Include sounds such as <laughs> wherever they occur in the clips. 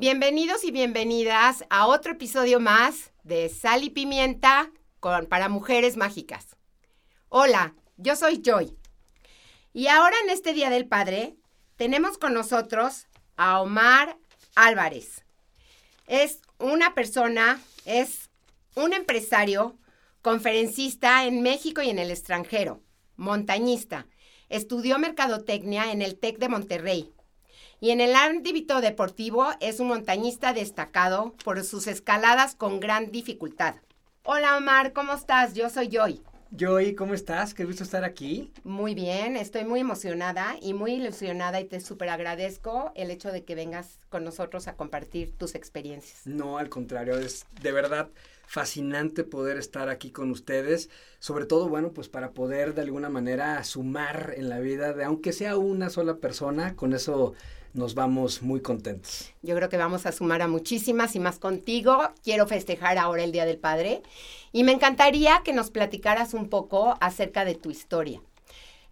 Bienvenidos y bienvenidas a otro episodio más de Sal y Pimienta con, para Mujeres Mágicas. Hola, yo soy Joy. Y ahora en este Día del Padre tenemos con nosotros a Omar Álvarez. Es una persona, es un empresario, conferencista en México y en el extranjero, montañista. Estudió mercadotecnia en el TEC de Monterrey y en el ámbito deportivo es un montañista destacado por sus escaladas con gran dificultad. Hola Omar, ¿cómo estás? Yo soy Joy. Joy, ¿cómo estás? Qué gusto estar aquí. Muy bien, estoy muy emocionada y muy ilusionada y te súper agradezco el hecho de que vengas con nosotros a compartir tus experiencias. No, al contrario, es de verdad fascinante poder estar aquí con ustedes, sobre todo, bueno, pues para poder de alguna manera sumar en la vida de, aunque sea una sola persona, con eso nos vamos muy contentos. Yo creo que vamos a sumar a muchísimas y más contigo. Quiero festejar ahora el Día del Padre y me encantaría que nos platicaras un poco acerca de tu historia.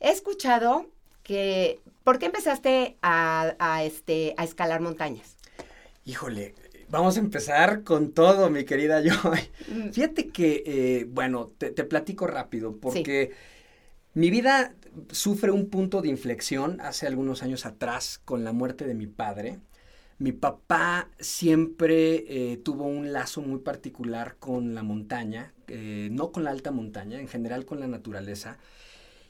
He escuchado que, ¿por qué empezaste a, este, a escalar montañas? Híjole, Vamos a empezar con todo, mi querida Joy. Mm. Fíjate que, eh, bueno, te, platico rápido, porque mi vida sufre un punto de inflexión hace algunos años atrás con la muerte de mi padre. Mi papá siempre eh, tuvo un lazo muy particular con la montaña, eh, no con la alta montaña, en general con la naturaleza,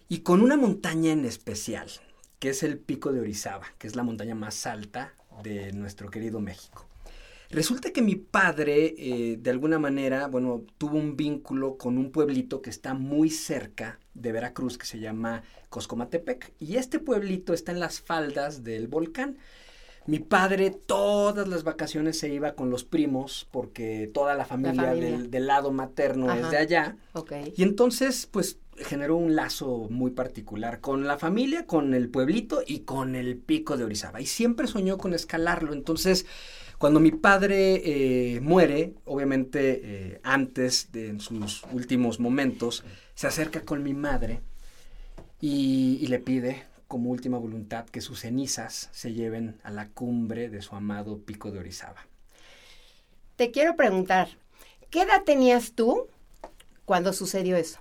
y con una montaña en especial, que es el Pico de Orizaba, que es la montaña más alta de nuestro querido México. Resulta que mi padre, eh, de alguna manera, bueno, tuvo un vínculo con un pueblito que está muy cerca de Veracruz, que se llama Coscomatepec. Y este pueblito está en las faldas del volcán. Mi padre todas las vacaciones se iba con los primos porque toda la familia, Del, lado materno es de allá. Y entonces, pues generó un lazo muy particular con la familia, con el pueblito y con el pico de Orizaba. Y siempre soñó con escalarlo. Entonces, cuando mi padre eh, muere, obviamente eh, antes de en sus últimos momentos, se acerca con mi madre y, le pide como última voluntad que sus cenizas se lleven a la cumbre de su amado pico de Orizaba. Te quiero preguntar, ¿qué edad tenías tú cuando sucedió eso?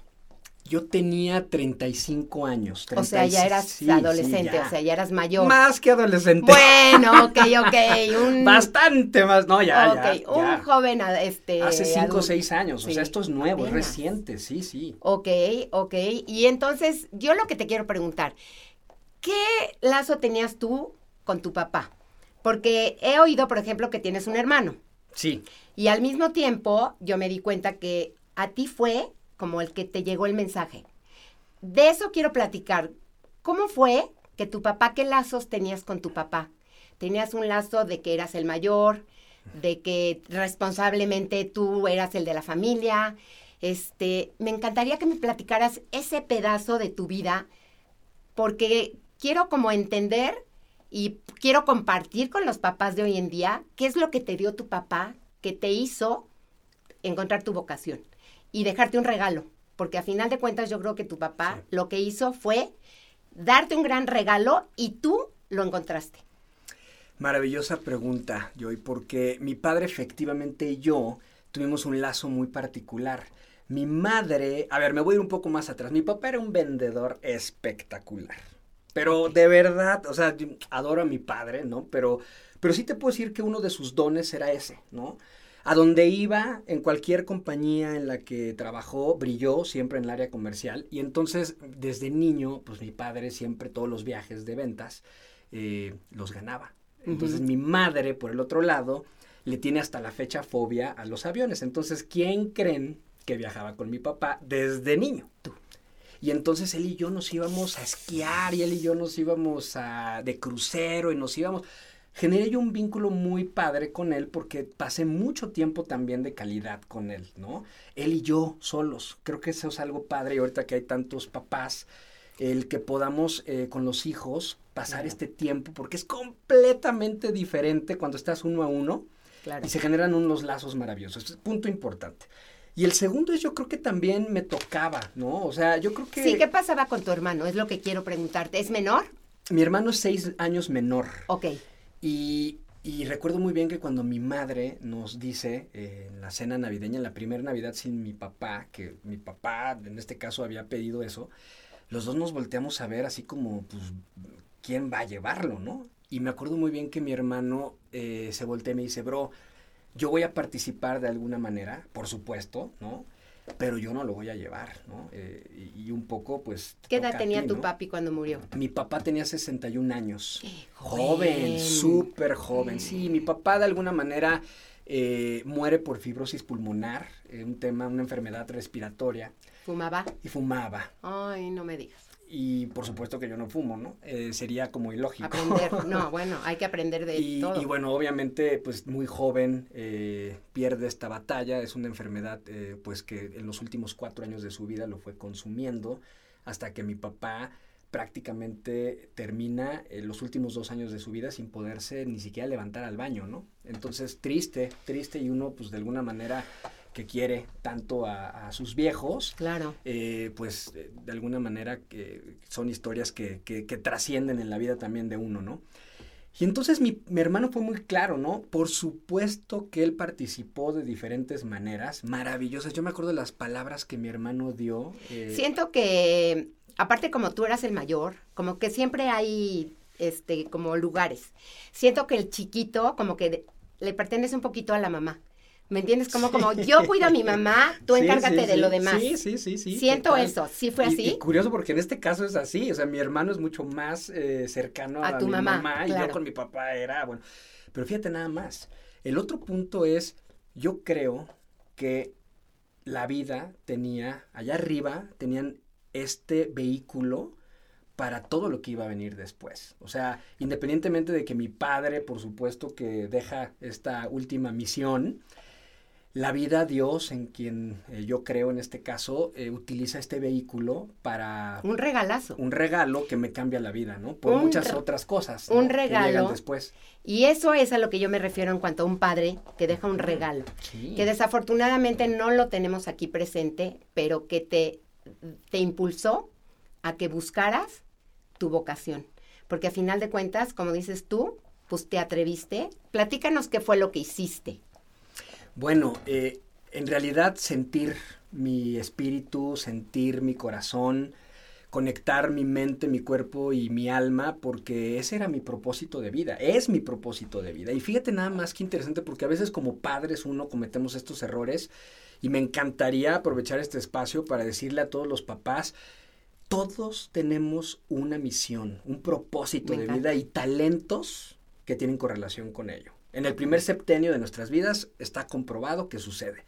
Yo tenía 35 años. o sea, ya eras adolescente, o sea, ya eras mayor. Más que adolescente. Bueno, <laughs> ok, ok. Bastante más, no, ya, okay. ya. un joven, este. Hace 5 o 6 años, o sea, esto es nuevo, es reciente, sí, sí. Ok, ok. Y entonces, yo lo que te quiero preguntar, ¿qué lazo tenías tú con tu papá? Porque he oído, por ejemplo, que tienes un hermano. Sí. Y al mismo tiempo, yo me di cuenta que a ti fue como el que te llegó el mensaje. De eso quiero platicar. ¿Cómo fue que tu papá, qué lazos tenías con tu papá? ¿Tenías un lazo de que eras el mayor, de que responsablemente tú eras el de la familia? Este, me encantaría que me platicaras ese pedazo de tu vida, porque quiero como entender y quiero compartir con los papás de hoy en día qué es lo que te dio tu papá que te hizo encontrar tu vocación y dejarte un regalo, porque a final de cuentas yo creo que tu papá lo que hizo fue darte un gran regalo y tú lo encontraste. Maravillosa pregunta, Joy, porque mi padre efectivamente y yo tuvimos un lazo muy particular. Mi madre, a ver, me voy a ir un poco más atrás. Mi papá era un vendedor espectacular. Pero de verdad, o sea, adoro a mi padre, ¿no? Pero, pero sí te puedo decir que uno de sus dones era ese, ¿no? A donde iba, en cualquier compañía en la que trabajó, brilló siempre en el área comercial. Y entonces, desde niño, pues mi padre siempre todos los viajes de ventas eh, los ganaba. Entonces, mi madre, por el otro lado, le tiene hasta la fecha fobia a los aviones. Entonces, ¿quién creen que viajaba con mi papá desde niño? Tú. Y entonces él y yo nos íbamos a esquiar y él y yo nos íbamos a, de crucero y nos íbamos generé yo un vínculo muy padre con él porque pasé mucho tiempo también de calidad con él, ¿no? Él y yo solos. Creo que eso es algo padre y ahorita que hay tantos papás, el que podamos eh, con los hijos pasar este tiempo porque es completamente diferente cuando estás uno a uno y se generan unos lazos maravillosos. Es punto importante. Y el segundo es, yo creo que también me tocaba, ¿no? O sea, yo creo que... Sí, ¿qué pasaba con tu hermano? Es lo que quiero preguntarte. ¿Es menor? Mi hermano es seis años menor. Ok. Y, recuerdo muy bien que cuando mi madre nos dice eh, en la cena navideña, en la primera Navidad sin mi papá, que mi papá en este caso había pedido eso, los dos nos volteamos a ver así como, pues, ¿quién va a llevarlo, no? Y me acuerdo muy bien que mi hermano eh, se voltea y me dice, bro, yo voy a participar de alguna manera, por supuesto, ¿no? Pero yo no lo voy a llevar, ¿no? Eh, y, un poco, pues... ¿Qué edad tenía tu papi cuando murió? Mi papá tenía 61 años. joven, súper joven. Sí, mi papá de alguna manera eh, muere por fibrosis pulmonar, un tema, una enfermedad respiratoria. ¿Fumaba? Y fumaba. Ay, no me digas. Y por supuesto que yo no fumo, ¿no? Eh, sería como ilógico. Aprender, <laughs> no, bueno, hay que aprender de y, todo. Y bueno, obviamente, pues muy joven eh, pierde esta batalla, es una enfermedad eh, pues que en los últimos cuatro años de su vida lo fue consumiendo hasta que mi papá prácticamente termina los últimos dos años de su vida sin poderse ni siquiera levantar al baño, ¿no? Entonces, triste, triste y uno pues de alguna manera que quiere tanto a, sus viejos. Claro. Eh, pues de alguna manera que son historias que, que, trascienden en la vida también de uno, ¿no? Y entonces mi, mi, hermano fue muy claro, ¿no? Por supuesto que él participó de diferentes maneras maravillosas. Yo me acuerdo de las palabras que mi hermano dio. Eh, Siento que, aparte como tú eras el mayor, como que siempre hay, este, como lugares. Siento que el chiquito como que le pertenece un poquito a la mamá. ¿Me entiendes? Como, como yo cuido a mi mamá, tú encárgate de lo demás. Sí, sí, sí, sí. Siento eso, sí fue así. Y, curioso porque en este caso es así, o sea, mi hermano es mucho más eh, cercano a, tu mi mamá, y yo con mi papá era, bueno, pero fíjate nada más. El otro punto es, yo creo que la vida tenía, allá arriba, tenían este vehículo para todo lo que iba a venir después. O sea, independientemente de que mi padre, por supuesto, que deja esta última misión, la vida, Dios, en quien eh, yo creo en este caso, eh, utiliza este vehículo para... Un regalazo. Un regalo que me cambia la vida, ¿no? Por muchas otras cosas. Un regalo. Que llegan después. Y eso es a lo que yo me refiero en cuanto a un padre que deja un regalo. Que desafortunadamente no lo tenemos aquí presente, pero que te, te impulsó a que buscaras tu vocación. Porque a final de cuentas, como dices tú, pues te atreviste. Platícanos qué fue lo que hiciste. Bueno, eh, en realidad sentir mi espíritu, sentir mi corazón, conectar mi mente, mi cuerpo y mi alma, porque ese era mi propósito de vida, es mi propósito de vida. Y fíjate nada más que interesante, porque a veces como padres uno cometemos estos errores y me encantaría aprovechar este espacio para decirle a todos los papás, todos tenemos una misión, un propósito de vida y talentos que tienen correlación con ello. En el primer septenio de nuestras vidas está comprobado que sucede.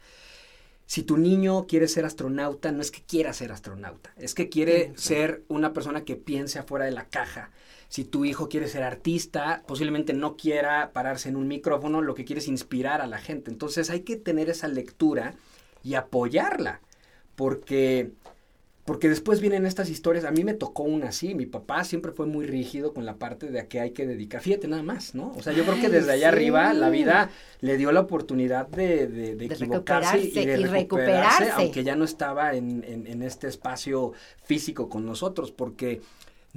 Si tu niño quiere ser astronauta, no es que quiera ser astronauta, es que quiere ser una persona que piense afuera de la caja. Si tu hijo quiere ser artista, posiblemente no quiera pararse en un micrófono, lo que quiere es inspirar a la gente. Entonces hay que tener esa lectura y apoyarla, porque porque después vienen estas historias, a mí me tocó una así, mi papá siempre fue muy rígido con la parte de a qué hay que dedicar, fíjate nada más, ¿no? O sea, yo creo que desde allá arriba la vida le dio la oportunidad de, de, equivocarse y de recuperarse, aunque ya no estaba en, en, en este espacio físico con nosotros, porque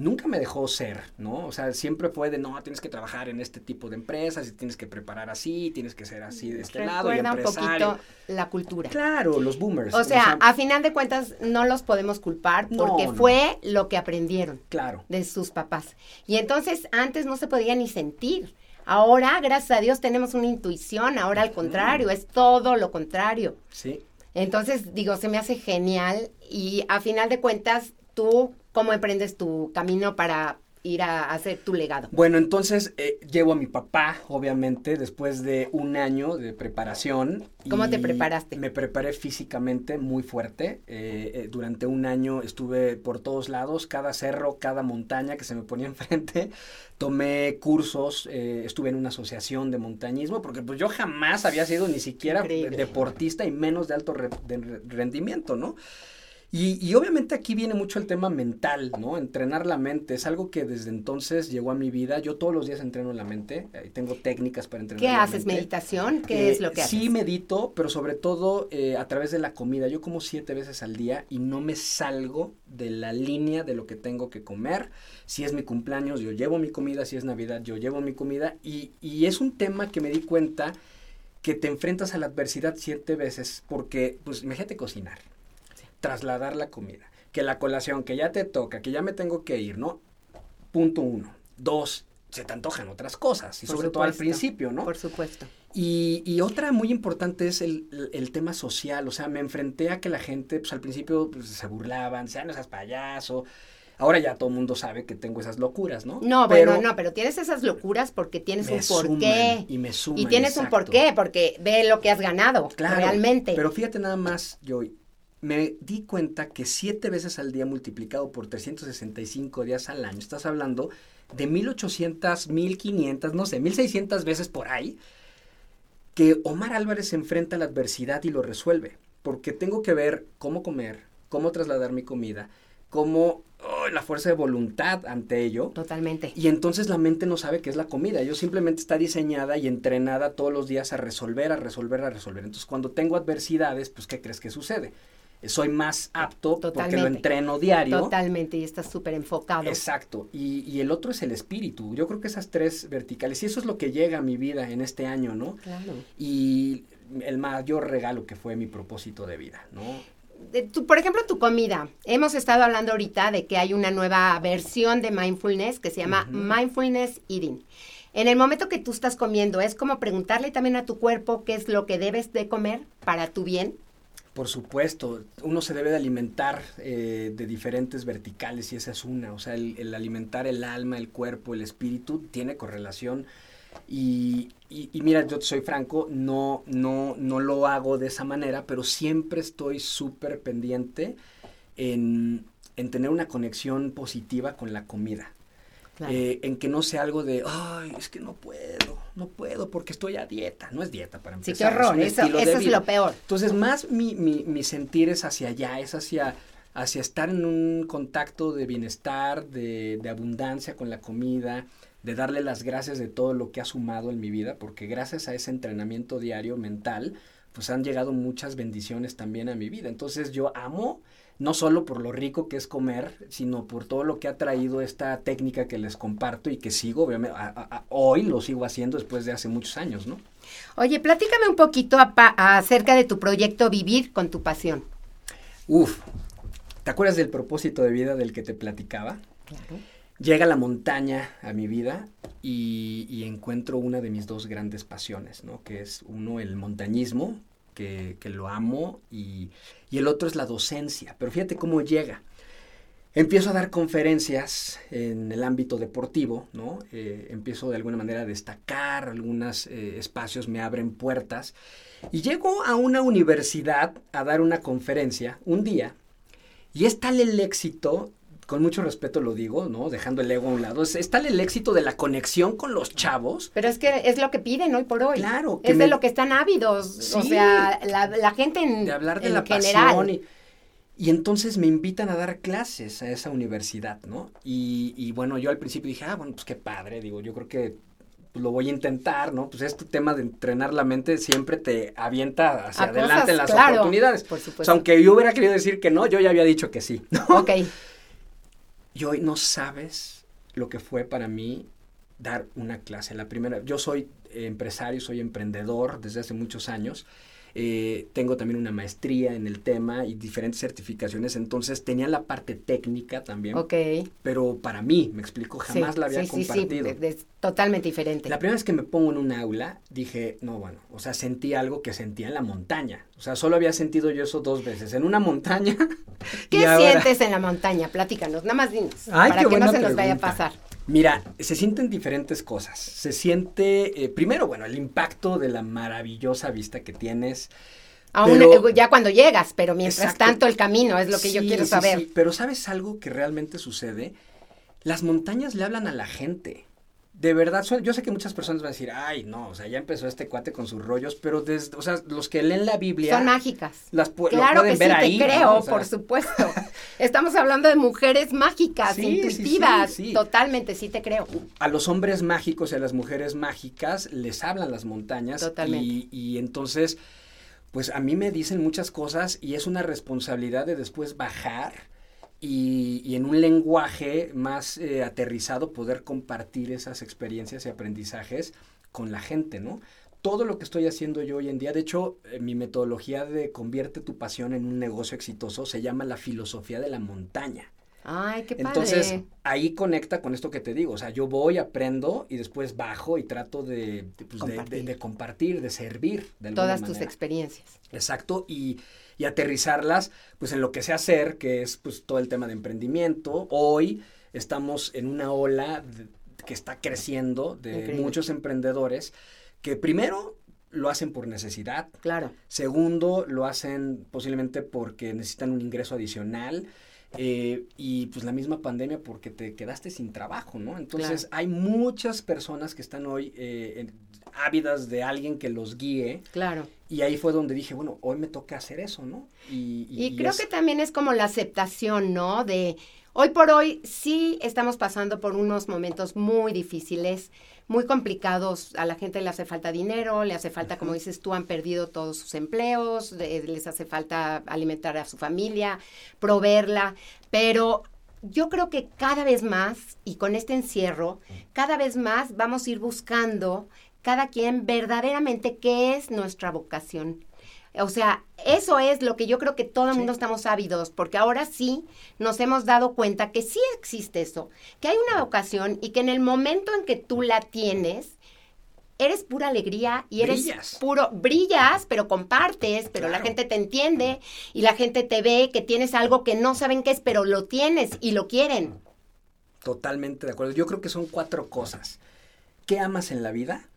nunca me dejó ser, ¿no? O sea, siempre fue de, no, tienes que trabajar en este tipo de empresas y tienes que preparar así, tienes que ser así de este lado y empresario. un poquito la cultura. Claro, los boomers. O sea, a final de cuentas no los podemos culpar porque fue lo que aprendieron. Claro. De sus papás. Y entonces antes no se podía ni sentir. Ahora, gracias a Dios, tenemos una intuición, ahora al contrario, es todo lo contrario. Sí. Entonces, digo, se me hace genial y a final de cuentas, tú cómo emprendes tu camino para ir a hacer tu legado? Bueno, entonces eh, llevo a mi papá, obviamente, después de un año de preparación. ¿Cómo te preparaste? Me preparé físicamente muy fuerte. Eh, eh, durante un año estuve por todos lados, cada cerro, cada montaña que se me ponía <laughs> enfrente. Tomé cursos, estuve en una asociación de montañismo, porque pues yo jamás había sido ni siquiera deportista y menos de alto rendimiento, ¿no? Y, obviamente aquí viene mucho el tema mental, ¿no? Entrenar la mente. Es algo que desde entonces llegó a mi vida. Yo todos los días entreno la mente. Eh, tengo técnicas para entrenar ¿Qué la haces? ¿Meditación? ¿Qué es lo que haces? Sí, medito, pero sobre todo eh, a través de la comida. Yo como siete veces al día y no me salgo de la línea de lo que tengo que comer. Si es mi cumpleaños, yo llevo mi comida. Si es Navidad, yo llevo mi comida. Y, y es un tema que me di cuenta que te enfrentas a la adversidad siete veces porque, pues, imagínate cocinar trasladar la comida. Que la colación, que ya te toca, que ya me tengo que ir, ¿no? Punto uno. Dos, se te antojan otras cosas, y sobre todo al principio, ¿no? Por supuesto. Y, otra muy importante es el, tema social, o sea, me enfrenté a que la gente, pues al principio pues, se burlaban, sean esas payaso, Ahora ya todo el mundo sabe que tengo esas locuras, ¿no? No, pero, bueno, no, pero tienes esas locuras porque tienes un porqué. Y me suman. Y tienes un porqué, porque ve lo que has ganado, claro, realmente. Pero fíjate nada más, Joy, me di cuenta que siete veces al día multiplicado por 365 días al año, estás hablando de 1800, 1500, no sé, 1600 veces por ahí, que Omar Álvarez se enfrenta a la adversidad y lo resuelve, porque tengo que ver cómo comer, cómo trasladar mi comida, cómo oh, la fuerza de voluntad ante ello. Totalmente. Y entonces la mente no sabe qué es la comida. Yo simplemente está diseñada y entrenada todos los días a resolver, a resolver, a resolver. Entonces cuando tengo adversidades, pues ¿qué crees que sucede? Soy más apto porque lo entreno diario. Totalmente, y estás súper enfocado. Exacto, y, y, el otro es el espíritu. Yo creo que esas tres verticales, y eso es lo que llega a mi vida en este año, ¿no? Claro. Y el mayor regalo que fue mi propósito de vida, ¿no? por ejemplo, tu comida. Hemos estado hablando ahorita de que hay una nueva versión de mindfulness que se llama Mindfulness Eating. En el momento que tú estás comiendo, es como preguntarle también a tu cuerpo qué es lo que debes de comer para tu bien. Por supuesto, uno se debe de alimentar eh, de diferentes verticales y esa es una, o sea, el, alimentar el alma, el cuerpo, el espíritu tiene correlación y, y, mira, yo soy franco, no, no, no lo hago de esa manera, pero siempre estoy súper pendiente en, en tener una conexión positiva con la comida. Eh, en que no sea algo de, ay, es que no puedo, no puedo porque estoy a dieta. No es dieta para empezar. Sí, qué horror, eso, es lo peor. Entonces, más mi, mi, mi, sentir es hacia allá, es hacia, hacia estar en un contacto de bienestar, de, de abundancia con la comida, de darle las gracias de todo lo que ha sumado en mi vida, porque gracias a ese entrenamiento diario mental, pues han llegado muchas bendiciones también a mi vida. Entonces yo amo no solo por lo rico que es comer, sino por todo lo que ha traído esta técnica que les comparto y que sigo, obviamente, hoy lo sigo haciendo después de hace muchos años, ¿no? Oye, platícame un poquito acerca de tu proyecto Vivir con tu pasión. Uf, ¿te acuerdas del propósito de vida del que te platicaba? Claro. Llega la montaña a mi vida y, y encuentro una de mis dos grandes pasiones, ¿no? Que es uno, el montañismo, que, lo amo, y, el otro es la docencia. Pero fíjate cómo llega. Empiezo a dar conferencias en el ámbito deportivo, ¿no? Eh, empiezo de alguna manera a destacar, algunos eh, espacios me abren puertas. Y llego a una universidad a dar una conferencia un día, y es tal el éxito con mucho respeto lo digo, ¿no? Dejando el ego a un lado. Es, tal el éxito de la conexión con los chavos. Pero es que es lo que piden hoy por hoy. Claro. es de lo que están ávidos. O sea, la, gente en De hablar de la general. pasión y, entonces me invitan a dar clases a esa universidad, ¿no? Y, bueno, yo al principio dije, ah, bueno, pues qué padre. Digo, yo creo que lo voy a intentar, ¿no? Pues este tema de entrenar la mente siempre te avienta hacia adelante en las oportunidades. Por supuesto. aunque yo hubiera querido decir que no, yo ya había dicho que sí. ¿no? Ok. <laughs> Y hoy no sabes lo que fue para mí dar una clase. La primera, yo soy empresario, soy emprendedor desde hace muchos años. Eh, tengo también una maestría en el tema y diferentes certificaciones, entonces tenía la parte técnica también. Ok. Pero para mí, me explico, jamás la había compartido. Sí, sí, totalmente diferente. La primera vez que me pongo en un aula, dije, no, bueno, o sea, sentí algo que sentía en la montaña. O sea, solo había sentido yo eso dos veces, en una montaña. <laughs> ¿Qué sientes en la montaña? Platícanos, nada más dinos, para que no se nos vaya a pasar. Mira, se sienten diferentes cosas. Se siente, eh, primero, bueno, el impacto de la maravillosa vista que tienes. Aún eh, ya cuando llegas, pero mientras tanto el camino es lo que yo quiero saber. Pero ¿sabes algo que realmente sucede? Las montañas le hablan a la gente. De verdad, yo sé que muchas personas van a decir, ay, no, o sea, ya empezó este cuate con sus rollos, pero desde, o sea, los que leen la Biblia. Son mágicas. Las claro que sí, te creo, por supuesto. Estamos hablando de mujeres mágicas, intuitivas. Totalmente, sí te creo. A los hombres mágicos y a las mujeres mágicas les hablan las montañas. Totalmente. Y, y entonces, pues a mí me dicen muchas cosas y es una responsabilidad de después bajar y, en un lenguaje más eh, aterrizado poder compartir esas experiencias y aprendizajes con la gente, ¿no? Todo lo que estoy haciendo yo hoy en día, de hecho, eh, mi metodología de convierte tu pasión en un negocio exitoso se llama la filosofía de la montaña. Ay, qué padre. Entonces, ahí conecta con esto que te digo. O sea, yo voy, aprendo y después bajo y trato de, de, pues, compartir. de, servir. De Todas tus experiencias. Exacto. Y, y aterrizarlas pues en lo que sé hacer, que es pues todo el tema de emprendimiento. Hoy estamos en una ola que está creciendo de muchos emprendedores que primero lo hacen por necesidad. Claro. Segundo, lo hacen posiblemente porque necesitan un ingreso adicional. Eh, y pues la misma pandemia porque te quedaste sin trabajo, ¿no? Entonces hay muchas personas que están hoy eh, ávidas de alguien que los guíe. Claro. Y ahí fue donde dije, bueno, hoy me toca hacer eso, ¿no? Y, creo que también es como la aceptación, ¿no? De hoy por hoy sí estamos pasando por unos momentos muy difíciles, muy complicados. A la gente le hace falta dinero, le hace falta, como dices tú, han perdido todos sus empleos, les hace falta alimentar a su familia, proveerla, pero yo creo que cada vez más, y con este encierro, cada vez más vamos a ir buscando cada quien verdaderamente qué es nuestra vocación. O sea, eso es lo que yo creo que todo el mundo estamos ávidos, porque ahora sí nos hemos dado cuenta que sí existe eso, que hay una vocación y que en el momento en que tú la tienes, eres pura alegría y eres puro, brillas, pero compartes, pero la gente te entiende y la gente te ve que tienes algo que no saben qué es, pero lo tienes y lo quieren. Totalmente de acuerdo. Yo creo que son cuatro cosas. ¿Qué amas en la vida?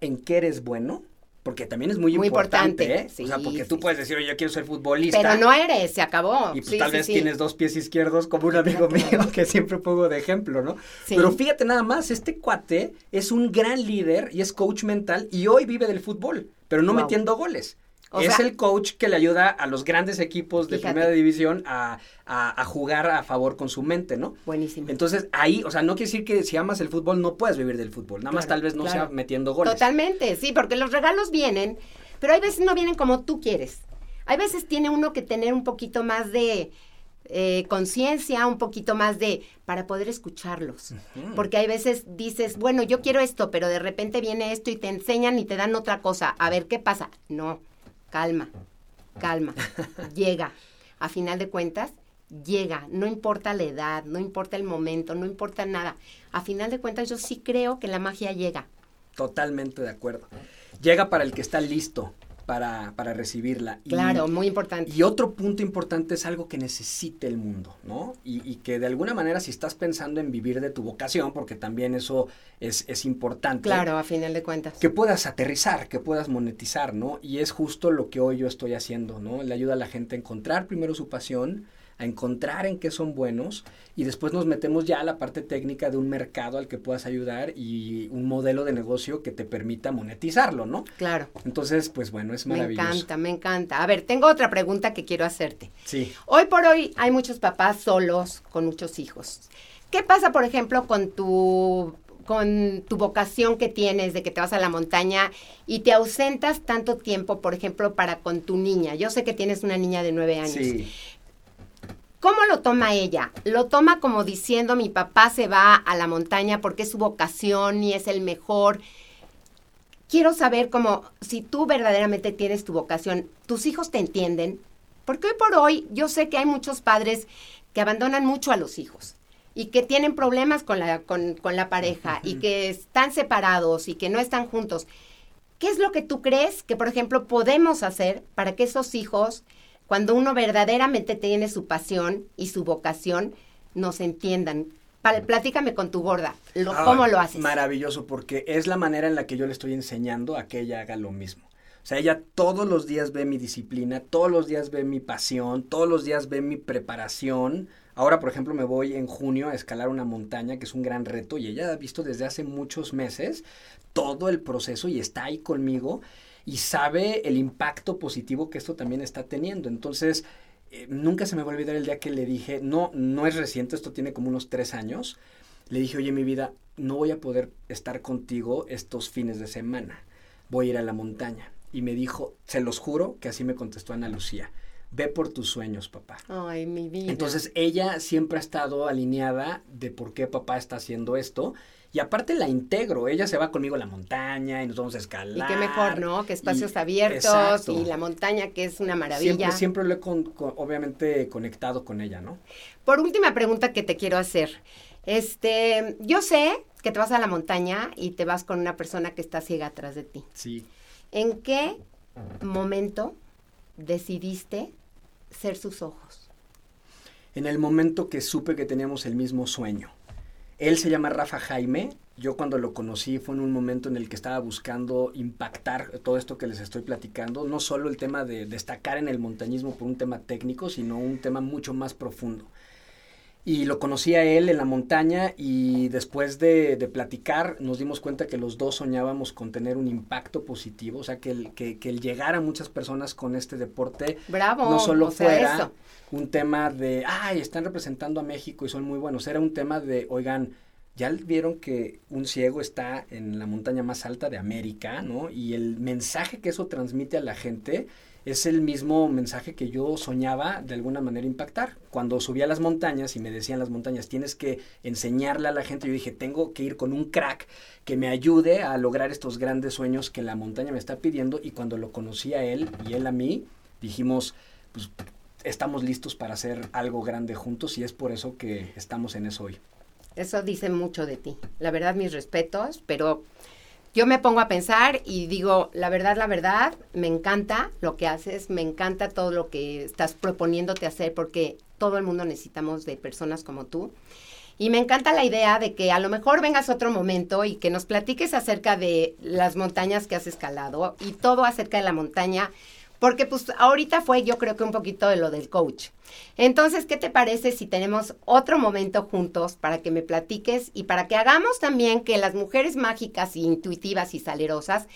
en qué eres bueno, porque también es muy, importante, ¿eh? o sea, porque tú puedes decir, oye, yo quiero ser futbolista. Pero no eres, se acabó. Y pues tal vez tienes dos pies izquierdos, como un amigo mío que siempre pongo de ejemplo, ¿no? Pero fíjate nada más, este cuate es un gran líder y es coach mental y hoy vive del fútbol, pero no metiendo goles es el coach que le ayuda a los grandes equipos de primera división a, jugar a favor con su mente, ¿no? Buenísimo. Entonces, ahí, o sea, no quiere decir que si amas el fútbol no puedes vivir del fútbol, nada más tal vez no sea metiendo goles. Totalmente, sí, porque los regalos vienen, pero hay veces no vienen como tú quieres. Hay veces tiene uno que tener un poquito más de eh, conciencia, un poquito más de, para poder escucharlos. Porque hay veces dices, bueno, yo quiero esto, pero de repente viene esto y te enseñan y te dan otra cosa. A ver qué pasa. No calma, calma, llega. A final de cuentas, llega, no importa la edad, no importa el momento, no importa nada. A final de cuentas, yo sí creo que la magia llega. Totalmente de acuerdo. Llega para el que está listo, para, para recibirla. Claro, muy importante. Y otro punto importante es algo que necesite el mundo, ¿no? Y, que de alguna manera si estás pensando en vivir de tu vocación, porque también eso es, es importante. Claro, a final de cuentas. Que puedas aterrizar, que puedas monetizar, ¿no? Y es justo lo que hoy yo estoy haciendo, ¿no? Le ayuda a la gente a encontrar primero su pasión, a encontrar en qué son buenos y después nos metemos ya a la parte técnica de un mercado al que puedas ayudar y un modelo de negocio que te permita monetizarlo, ¿no? Claro. Entonces, pues bueno, es maravilloso. Me encanta, me encanta. A ver, tengo otra pregunta que quiero hacerte. Sí. Hoy por hoy hay muchos papás solos con muchos hijos. ¿Qué pasa, por ejemplo, con tu con tu vocación que tienes de que te vas a la montaña y te ausentas tanto tiempo, por ejemplo, para con tu niña. Yo sé que tienes una niña de nueve años. Sí. ¿Cómo lo toma ella? Lo toma como diciendo mi papá se va a la montaña porque es su vocación y es el mejor. Quiero saber cómo, si tú verdaderamente tienes tu vocación, tus hijos te entienden. Porque hoy por hoy yo sé que hay muchos padres que abandonan mucho a los hijos y que tienen problemas con la, con, con la pareja y que están separados y que no están juntos. ¿Qué es lo que tú crees que, por ejemplo, podemos hacer para que esos hijos cuando uno verdaderamente tiene su pasión y su vocación, nos entiendan. Platícame con tu gorda, ¿cómo lo haces? Maravilloso, porque es la manera en la que yo le estoy enseñando a que ella haga lo mismo. O sea, ella todos los días ve mi disciplina, todos los días ve mi pasión, todos los días ve mi preparación. Ahora, por ejemplo, me voy en junio a escalar una montaña, que es un gran reto, y ella ha visto desde hace muchos meses todo el proceso y está ahí conmigo y sabe el impacto positivo que esto también está teniendo. Entonces, eh, nunca se me va a olvidar el día que le dije, no, no es reciente, esto tiene como unos tres años, le dije, oye, mi vida, no voy a poder estar contigo estos fines de semana, voy a ir a la montaña y me dijo, se los juro que así me contestó Ana Lucía. Ve por tus sueños, papá. Ay, mi vida. Entonces ella siempre ha estado alineada de por qué papá está haciendo esto. Y aparte la integro, ella se va conmigo a la montaña y nos vamos a escalar. Y qué mejor, ¿no? Que espacios abiertos y la montaña que es una maravilla. Siempre, siempre lo he obviamente conectado con ella, ¿no? Por última pregunta que te quiero hacer. Este, yo sé que te vas a la montaña y te vas con una persona que está ciega atrás de ti. Sí. ¿En qué momento decidiste ser sus ojos? En el momento que supe que teníamos el mismo sueño. Él se llama Rafa Jaime. Yo cuando lo conocí fue en un momento en el que estaba buscando impactar todo esto que les estoy platicando. No solo el tema de destacar en el montañismo por un tema técnico, sino un tema mucho más profundo. Y lo conocí a él en la montaña y después de, platicar nos dimos cuenta que los dos soñábamos con tener un impacto positivo, o sea, que el, que, que el llegar a muchas personas con este deporte Bravo, no solo fuera un tema de, ay, están representando a México y son muy buenos, era un tema de, oigan, ya vieron que un ciego está en la montaña más alta de América, ¿no? Y el mensaje que eso transmite a la gente es el mismo mensaje que yo soñaba de alguna manera impactar. Cuando subí a las montañas y me decían las montañas, tienes que enseñarle a la gente, yo dije, tengo que ir con un crack que me ayude a lograr estos grandes sueños que la montaña me está pidiendo. Y cuando lo conocí a él y él a mí, dijimos, pues estamos listos para hacer algo grande juntos y es por eso que estamos en eso hoy. Eso dice mucho de ti. La verdad, mis respetos, pero yo me pongo a pensar y digo, la verdad, la verdad, me encanta lo que haces, me encanta todo lo que estás proponiéndote hacer porque todo el mundo necesitamos de personas como tú. Y me encanta la idea de que a lo mejor vengas otro momento y que nos platiques acerca de las montañas que has escalado y todo acerca de la montaña porque pues ahorita fue yo creo que un poquito de lo del coach. Entonces, ¿qué te parece si tenemos otro momento juntos para que me platiques y para que hagamos también que las mujeres mágicas, y intuitivas y salerosas,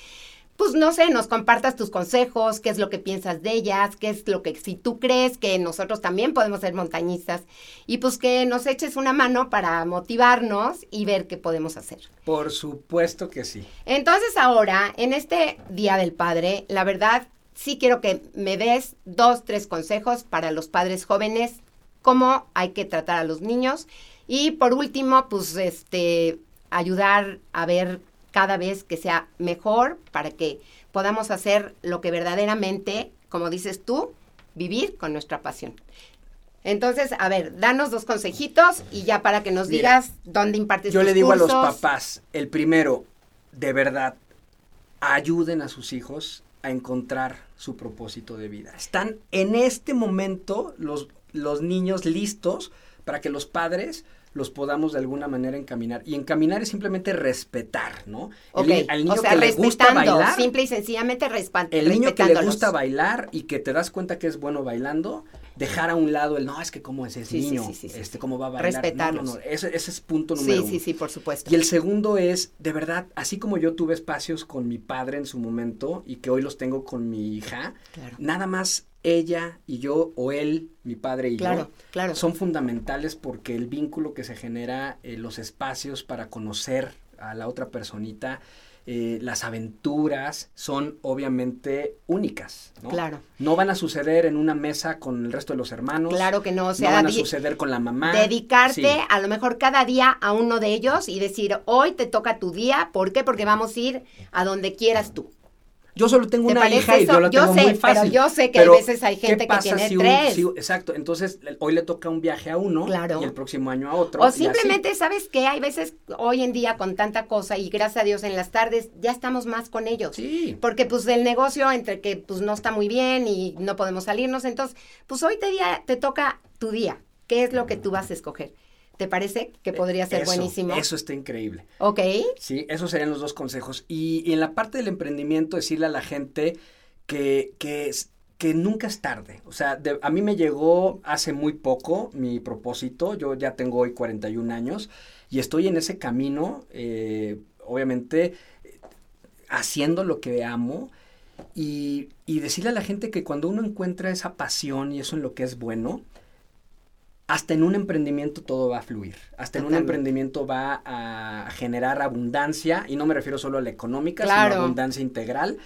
pues no sé, nos compartas tus consejos, qué es lo que piensas de ellas, qué es lo que si tú crees que nosotros también podemos ser montañistas y pues que nos eches una mano para motivarnos y ver qué podemos hacer. Por supuesto que sí. Entonces ahora, en este Día del Padre, la verdad sí quiero que me des dos, tres consejos para los padres jóvenes, cómo hay que tratar a los niños. Y por último, pues este, ayudar a ver cada vez que sea mejor para que podamos hacer lo que verdaderamente, como dices tú, vivir con nuestra pasión. Entonces, a ver, danos dos consejitos y ya para que nos digas dónde impartes Yo le digo a los papás, el primero, de verdad, ayuden a sus hijos a encontrar su propósito de vida. Están en este momento los, los niños listos para que los padres los podamos de alguna manera encaminar. Y encaminar es simplemente respetar, ¿no? El, al niño que le gusta bailar. Simple y sencillamente respetando. El niño que le gusta bailar y que te das cuenta que es bueno bailando, dejar a un lado el, no, es que cómo es ese niño, este, cómo va a bailar. Respetarlos. ese, es punto número uno. Sí, sí, sí, por supuesto. Y el segundo es, de verdad, así como yo tuve espacios con mi padre en su momento y que hoy los tengo con mi hija, nada más ella y yo o él, mi padre y yo, claro. son fundamentales porque el vínculo que se genera, eh, los espacios para conocer a la otra personita, eh, las aventuras son obviamente únicas, ¿no? Claro. No van a suceder en una mesa con el resto de los hermanos. Claro que no, o sea, no van a suceder con la mamá. Dedicarte a lo mejor cada día a uno de ellos y decir, hoy te toca tu día, ¿por qué? Porque vamos a ir a donde quieras tú. Yo solo tengo una hija y yo la tengo sé, muy fácil. Pero yo sé que a veces hay gente que tiene tres. exacto, entonces hoy le toca un viaje a uno y el próximo año a otro. O simplemente, ¿sabes qué? Hay veces hoy en día con tanta cosa y gracias a Dios en las tardes ya estamos más con ellos. Sí. Porque pues el negocio entre que pues no está muy bien y no podemos salirnos, entonces pues hoy te, día, te toca tu día. ¿Qué es lo que tú vas a escoger? ¿Te parece que podría ser buenísimo? Eso está increíble. Ok. Sí, esos serían los dos consejos. Y, en la parte del emprendimiento, decirle a la gente que, que, que nunca es tarde. O sea, a mí me llegó hace muy poco mi propósito. Yo ya tengo hoy 41 años y estoy en ese camino, eh, obviamente, haciendo lo que amo. Y, y decirle a la gente que cuando uno encuentra esa pasión y eso en lo que es bueno, hasta en un emprendimiento todo va a fluir. Hasta en un emprendimiento va a generar abundancia, y no me refiero solo a la económica, sino a abundancia integral.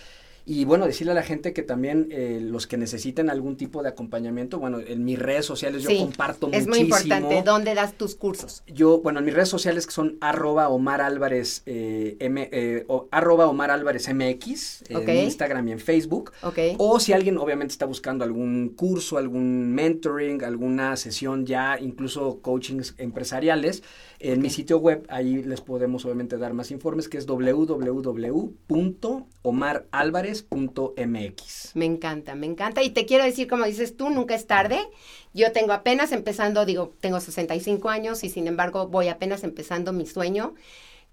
Y bueno, decirle a la gente que también eh, los que necesiten algún tipo de acompañamiento, bueno, en mis redes sociales yo comparto es muchísimo. Es muy importante, ¿dónde das tus cursos? Yo, bueno, en mis redes sociales que son arroba Omar Álvarez, eh, M, eh, arroba Omar Álvarez MX, en Instagram y en Facebook. O si alguien obviamente está buscando algún curso, algún mentoring, alguna sesión ya, incluso coachings empresariales, en mi sitio web, ahí les podemos obviamente dar más informes, que es www.omaralvarez.mx. Me encanta, me encanta. Y te quiero decir, como dices tú, nunca es tarde. Yo tengo apenas empezando, digo, tengo 65 años y sin embargo voy apenas empezando mi sueño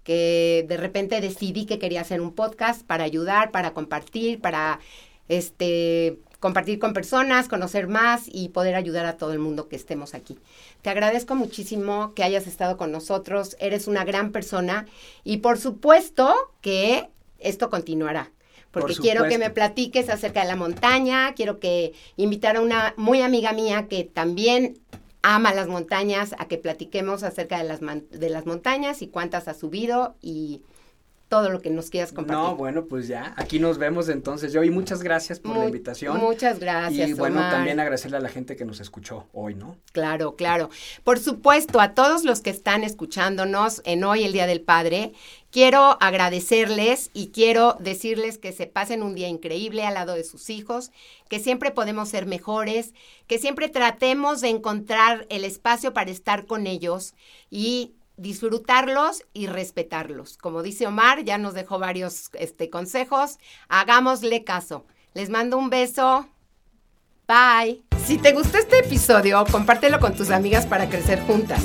que de repente decidí que quería hacer un podcast para ayudar, para compartir, para este compartir con personas, conocer más y poder ayudar a todo el mundo que estemos aquí. Te agradezco muchísimo que hayas estado con nosotros, eres una gran persona y por supuesto que esto continuará. Porque quiero que me platiques acerca de la montaña, quiero que invitar a una muy amiga mía que también ama las montañas, a que platiquemos acerca de las, de las montañas y cuántas ha subido y todo lo que nos quieras compartir. No, bueno, pues ya, aquí nos vemos entonces yo y muchas gracias por la invitación. Muchas gracias. Y bueno, también agradecerle a la gente que nos escuchó hoy, ¿no? Claro, claro. Por supuesto, a todos los que están escuchándonos en hoy, el Día del Padre, quiero agradecerles y quiero decirles que se pasen un día increíble al lado de sus hijos, que siempre podemos ser mejores, que siempre tratemos de encontrar el espacio para estar con ellos y disfrutarlos y respetarlos. Como dice Omar, ya nos dejó varios este, consejos. Hagámosle caso. Les mando un beso. Bye. Si te gustó este episodio, compártelo con tus amigas para crecer juntas.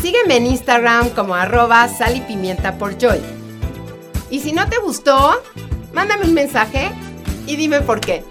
Sígueme en Instagram como arroba sal pimienta por joy. Y si no te gustó, mándame un mensaje y dime por qué.